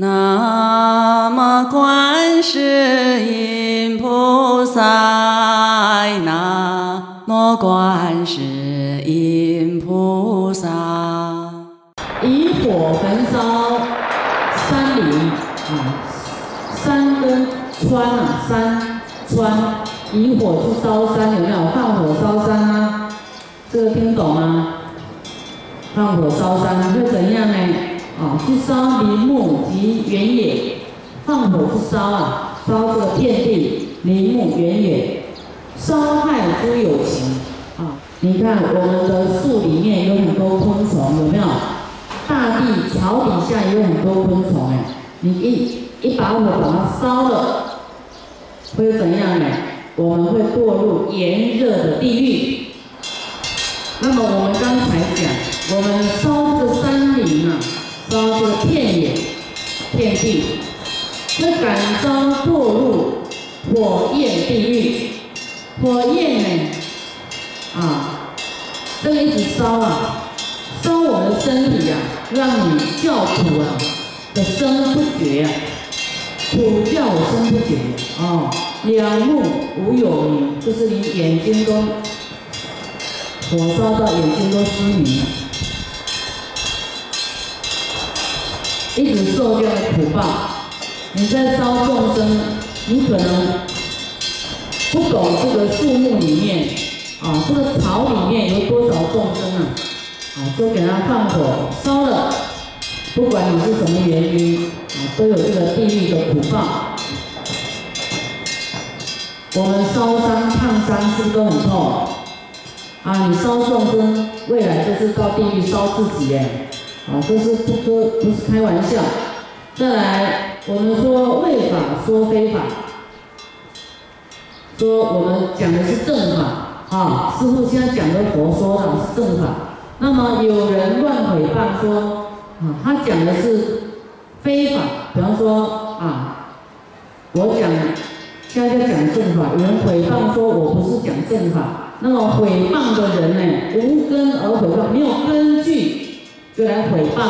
南无观世音菩萨，南无观世音菩萨。以火焚烧山林啊，山跟川啊，山川，以火去烧山，有没有？放火烧山啊，这个听懂吗？放火烧山会怎样呢？啊，去烧林木及原野，放火去烧啊，烧这个遍地林木原野，伤害诸有情啊。你看我们的树里面有很多昆虫，有没有？大地草底下有很多昆虫哎，你一一把火把它烧了，会怎样呢？我们会堕入炎热的地狱。那么我们刚才讲，我们烧这个山林啊，烧这个片野、片地，会感召堕入火焰地狱。火焰呢，啊，这个一直烧啊，烧我们身体呀，让你叫苦啊的声不绝呀，苦叫声不绝啊，两目无有明，就是你眼睛都火烧到眼睛都失明了，一直受这样的苦报。你在烧众生，你可能不懂这个树木里面啊，这个草里面有多少众生啊，啊，都给它放火烧了，不管你是什么原因啊，都有这个地狱的苦报。我们烧伤、烫伤是不是都很痛？啊，你烧众生，未来就是到地狱烧自己哎，啊，这是不不不是开玩笑。再来，我们说为法说非法，说我们讲的是正法啊，师傅现在讲的佛说的是正法。那么有人乱诽谤说啊，他讲的是非法，比方说啊，我讲现在在讲正法，有人诽谤说我不是讲正法，那么诽谤的人呢，无根而诽谤，没有根据就来诽谤，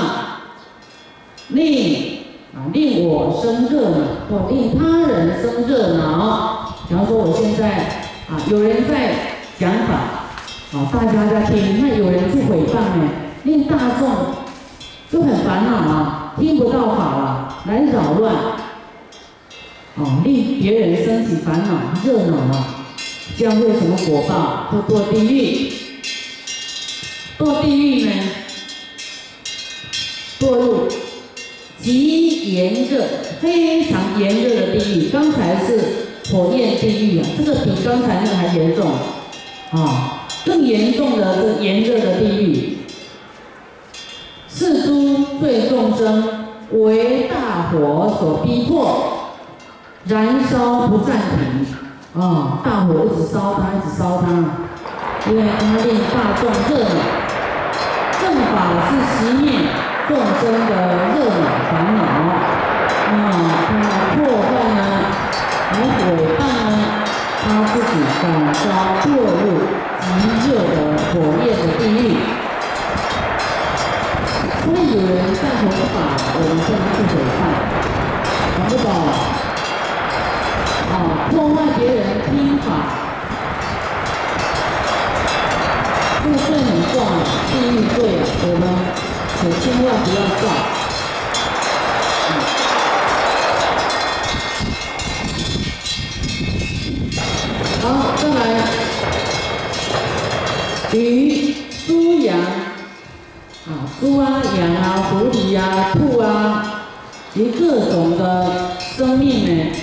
令啊令我生热恼，或令他人生热恼。比方说我现在啊有人在讲法，啊大家在听，那有人去诽谤呢，令大众就很烦恼啊，听不到法了，来扰乱。哦，令别人升起烦恼、热恼啊，将会什么果报？会堕地狱。堕地狱呢，炎热、非常炎热的地狱。刚才是火焰地狱啊，这个比刚才那个还严重啊，更严重的是炎热的地狱。是诸罪众生为大火所逼迫。燃烧不暂停，啊，大火一直烧它，一直烧它，因为它令大众热恼。正法是熄灭众生的热恼烦恼，啊，他破坏呢，来毁谤呢，他自己感召堕入极热的火焰的地狱。所以有人在弘法，我们不能去毁谤，懂不懂？啊，破坏别人听法，这个罪很重，地狱罪，我们千万不要造。好，再来，鱼、猪、羊，啊，猪啊、羊啊、狐狸啊、兔啊，及各种的生命呢。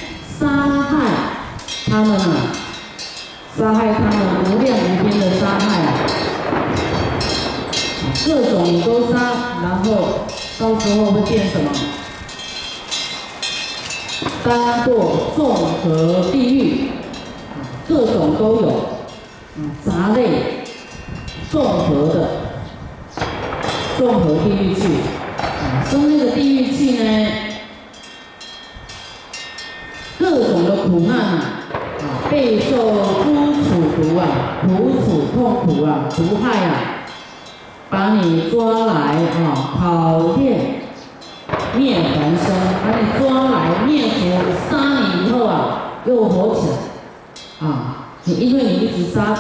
会变什么？当过众合地狱，各种都有，啊，杂类综合的综合地狱去，啊，生那个地狱去呢？各种的苦难啊，啊，备受诸苦毒啊，苦楚痛苦啊，毒害啊，把你抓来啊，考验灭还生，把你抓来灭除杀你以后啊，又活起来啊！你因为你一直杀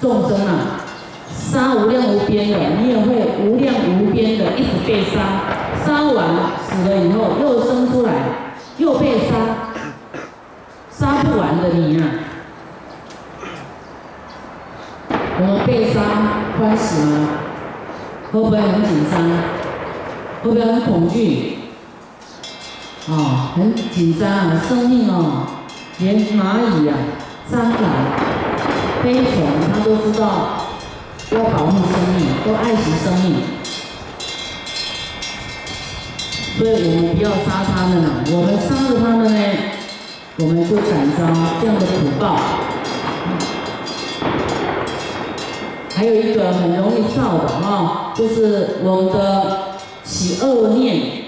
众生啊，杀无量无边的，你也会无量无边的一直被杀，杀完死了以后又生出来，又被杀，杀不完的你啊！我们被杀欢喜吗？会不会很紧张？会不会很恐惧？哦，很紧张啊！生命哦，连蚂蚁啊、蟑螂、飞虫，它都知道要保护生命，都爱惜生命。所以我们不要杀它们啊！我们杀了它们呢，我们就感遭这样的苦报。还有一个很容易造的哈，就是我们的起恶念，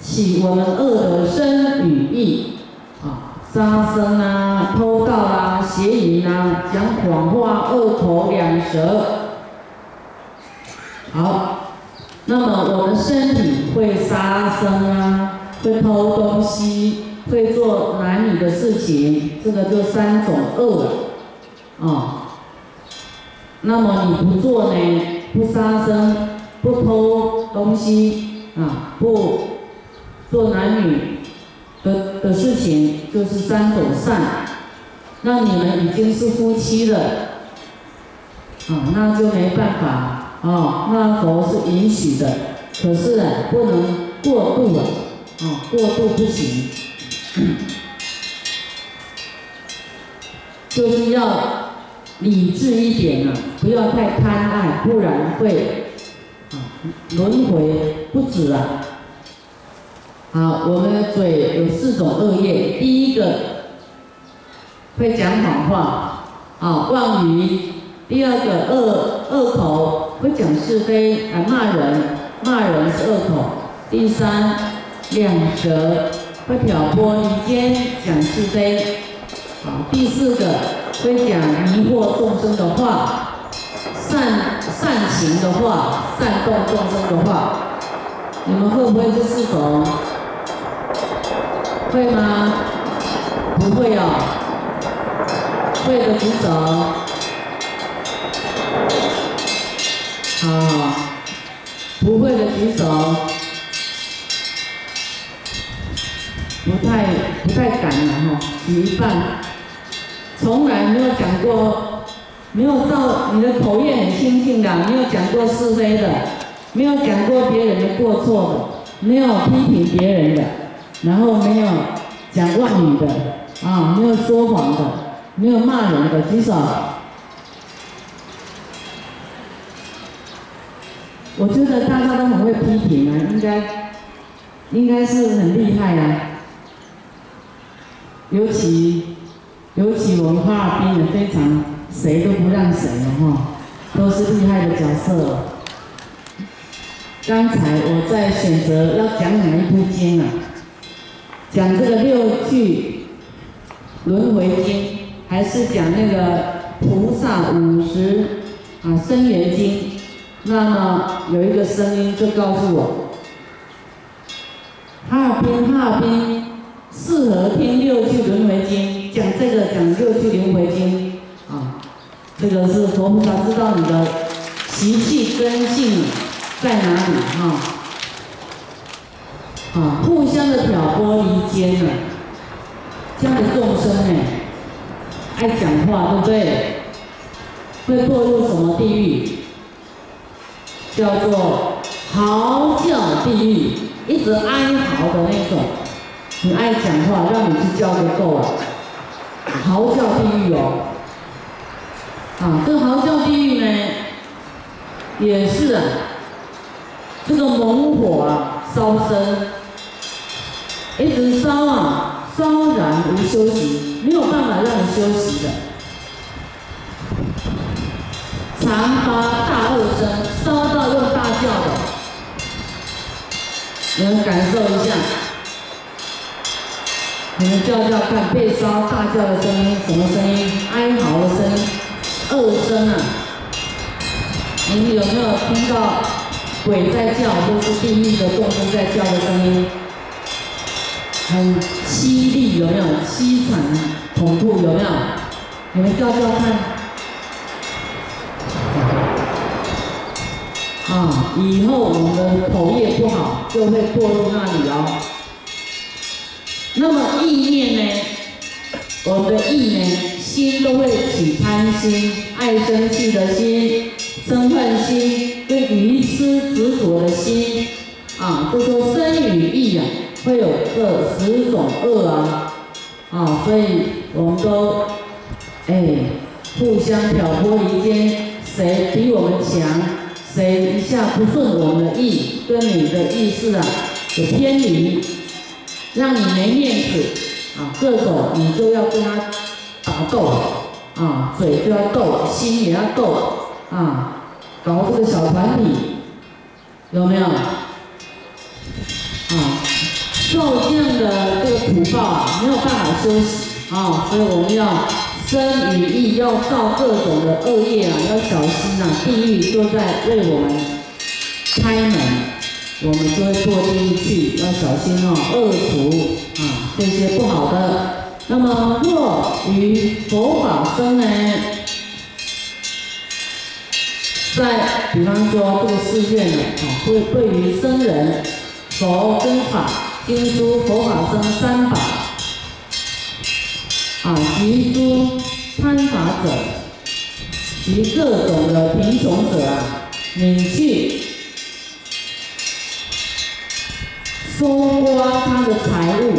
起我们恶的身语意啊，杀生啊，偷盗啊，邪淫啊，讲谎话，恶口两舌。好，那么我们身体会杀生啊，会偷东西，会做男女的事情，这个就三种恶啊。那么你不做呢？不杀生，不偷东西啊，不做男女的的事情，就是三种善。那你们已经是夫妻了，啊，那就没办法啊。那佛是允许的，可是啊，不能过度啊，啊，过度不行，就是要。理智一点啊，不要太贪爱，不然会啊轮回不止啊。好，我们的嘴有四种恶业，第一个会讲谎话啊，妄语；第二个恶恶口，会讲是非啊，骂人，骂人是恶口；第三两舌，会挑拨离间，讲是非；好，第四个。会讲迷惑众生的话，善善行的话，善动众生的话，你们会不会这四种？会吗？不会哦。会的举手。好，不会的举手。不太不太敢了哈，举一半。从来没有讲过，没有照你的口业很清净的，没有讲过是非的，没有讲过别人的过错的，没有批评别人的，然后没有讲妄语的，啊，没有说谎的，没有骂人的，举手。我觉得大家都很会批评啊，应该应该是很厉害啊，尤其。尤其我们哈尔滨人非常谁都不让谁了哈，都是厉害的角色。刚才我在选择要讲哪一部经啊？讲这个六句轮回经，还是讲那个菩萨五十啊生缘经？那么有一个声音就告诉我，哈尔滨哈尔滨适合听六句轮回经。讲这个讲六句轮回经啊，这个是佛菩萨知道你的习气根性在哪里哈，啊，互相的挑拨，生呢，爱讲话对不对？会堕入什么地狱？叫做嚎叫地狱，一直哀嚎的那种，你爱讲话，让你去叫就够了。嚎叫地狱哦，啊，这嚎叫地狱呢，也是啊，这个猛火啊，烧身，一直烧啊，烧燃无休息，没有办法让你休息的，常发大恶声，烧到又大叫的，你们感受一下。你们叫叫看，被烧大叫的声音，什么声音？哀嚎的声音，恶声啊！你们有没有听到鬼在叫，或是地狱的众生在叫的声音？很凄厉，有没有？凄惨恐怖，有没有？你们叫叫看。啊，以后我们的口业不好，就会堕入那里哦。那么意念呢？我们的意呢，心都会起贪心、爱生气的心、嗔恨心、对愚痴执着的心，啊，都说身与意啊，会有这十种恶啊，啊，所以我们都，哎，互相挑拨离间，谁比我们强？谁一下不顺我们的意，跟你的意思啊有偏离，让你没面子啊，各种你就要跟他打斗啊，嘴就要斗，心也要斗啊，搞这个小团体，有没有？啊，受这样的这个苦报啊，没有办法休息啊，所以我们要。生与意要造各种的恶业啊，要小心啊！地狱都在为我们开门，我们就会堕地狱去，要小心哦，恶徒啊这些不好的。那么若于佛法生呢，在比方说这个世界呢，啊，会对于僧人、佛跟法、经书、佛法僧三宝。啊，及诸贪法者，及各种的贫穷者啊，你去搜刮他的财物，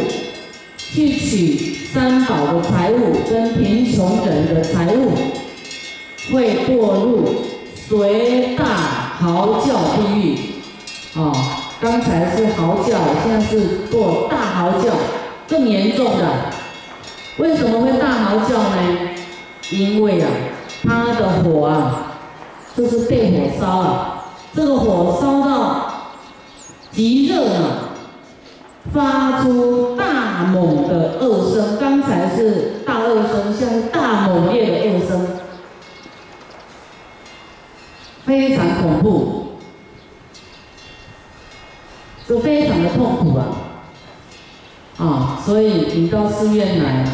去取三宝的财物跟贫穷人的财物，会堕入随大嚎叫地狱。哦，刚才是嚎叫，现在是做大嚎叫，更严重的。为什么会大嚎叫呢？因为啊，它的火啊，就是被火烧了。这个火烧到极热了，发出大猛的恶声。刚才是大恶声，现在大猛烈的恶声，非常恐怖，就非常的痛苦啊！啊，所以你到寺院来。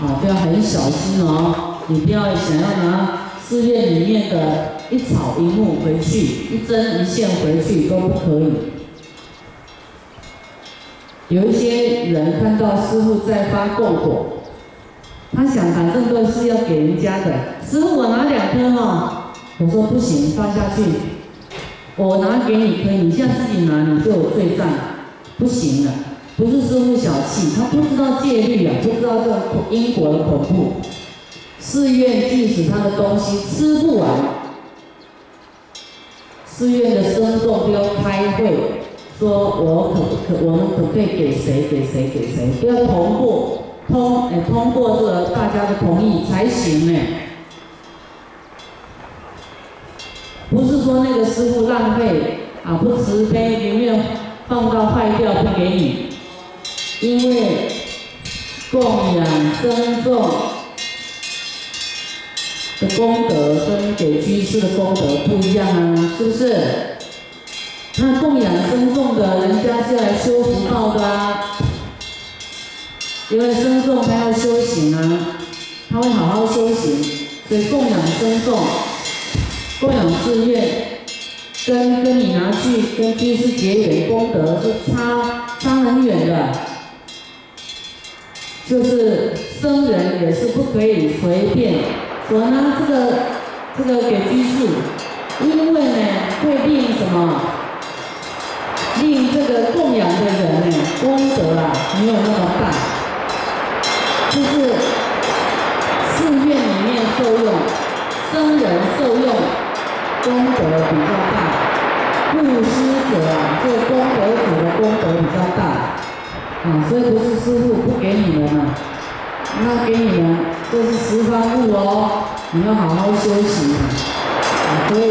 啊，就要很小心哦！你不要想要拿寺院里面的一草一木回去，一针一线回去都不可以。有一些人看到师傅在发供果，他想反正都是要给人家的，师傅我拿两颗哈，我说不行，放下去，我拿给你可以，你现在自己拿你就有罪障，不行了。不是师傅小气，他不知道戒律啊，不知道这因果的恐怖。寺院即使他的东西吃不完，寺院的僧众都要开会，说我可不可，我们可不可以给谁给谁给谁，都要通过通哎通过这个大家的同意才行呢。不是说那个师傅浪费啊，不慈悲，宁愿放到坏掉不给你。因为供养僧众的功德跟给居士的功德不一样啊，是不是？那供养僧众的人家是来修福报的啊，因为僧众他要修行啊，他会好好修行，所以供养僧众、供养寺院，跟跟你拿去跟居士结缘功德是差差很远的。就是僧人也是不可以随便我呢这个这个给居士，因为呢会令什么？令这个供养的人呢功德啊没有那么大，就是寺院里面受用，僧人受用功德比较大，布施者啊这功德主的功德比较大。啊，所以不是师傅不给你们啊，那给你们这是十方物哦，你要好好修行啊。所以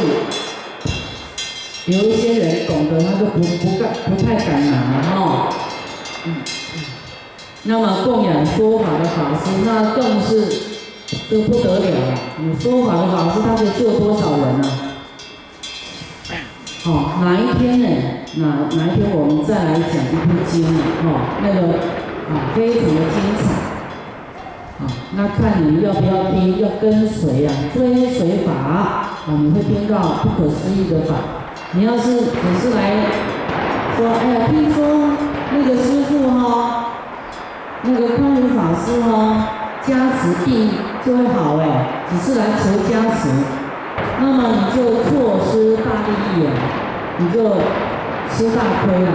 有一些人懂得，他就不不敢不太敢拿哈。嗯嗯。那么供养说法的法师，那更是都不得了了。你说法的法师，他可以救多少人呢？哦，哪一天呢？哪哪一天我们再来讲一部经呢？哦，那个啊，非常的精彩，啊，那看你要不要听，要跟随啊，追随法啊，你会听到不可思议的法。你要是只是来说，哎呀，听说那个师傅哈，那个康如法师哈，加持病就会好哎，只是来求加持，那么你就错失大利益了，你就吃大亏了。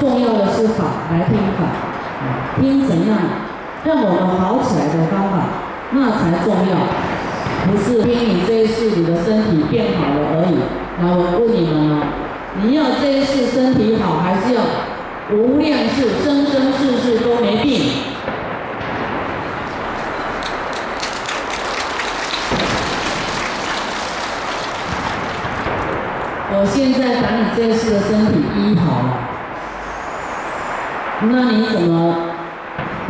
重要的是法，来听法，听怎样让我们好起来的方法，那才重要，不是听你这一世你的身体变好了。而已。那我问你们啊，你要这一世身体好，还是要无量世世都没病？我现在把你这一世的身体医好了。那你怎么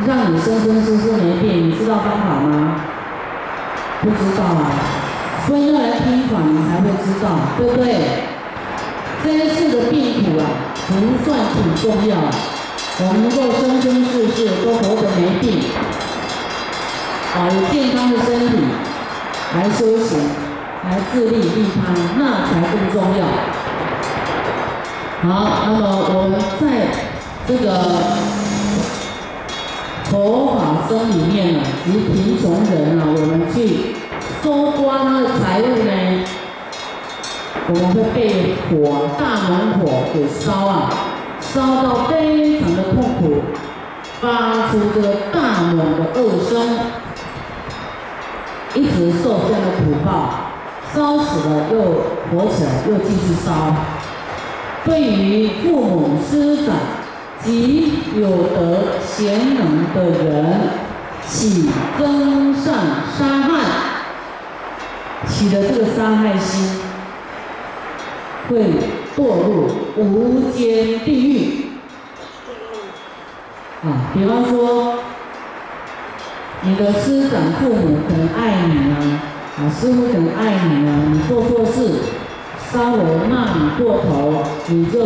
让你生生世世没病？你知道方法吗？不知道啊，所以要来听法，你才会知道，对不对？这一次的病苦啊，不算挺重要，我们能够生生世世都活得没病，啊，有健康的身体来修行，来自立利他，那才更重要。好，那么我们在。这个佛法僧里面呢，及贫穷人啊，我们去搜刮他的财物呢，我们会被火大猛火给烧啊，烧到非常的痛苦，发出这个大猛的恶声，一直受这样的苦报，烧死了又活起来，又继续烧。对于父母师长。及有德贤能的人，起增上杀害，起的这个杀害心，会堕入无间地狱。啊，比方说，你的师长父母很爱你啊，啊，师傅很爱你啊，你做错事，稍微骂你过头，你就。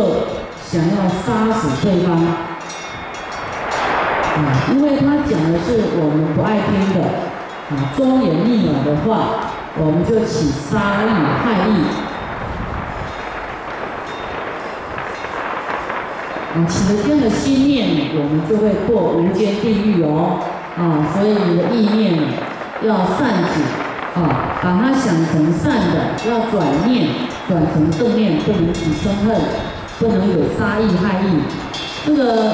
想要杀死对方，啊，因为他讲的是我们不爱听的，啊，忠言逆耳的话，我们就起杀意、害意，啊，起了这样的心念，我们就会过无间地狱哦，啊，所以你的意念要善解，啊，把它想成善的，要转念，转成正面，不能起嗔恨。不能有杀意害意，这个。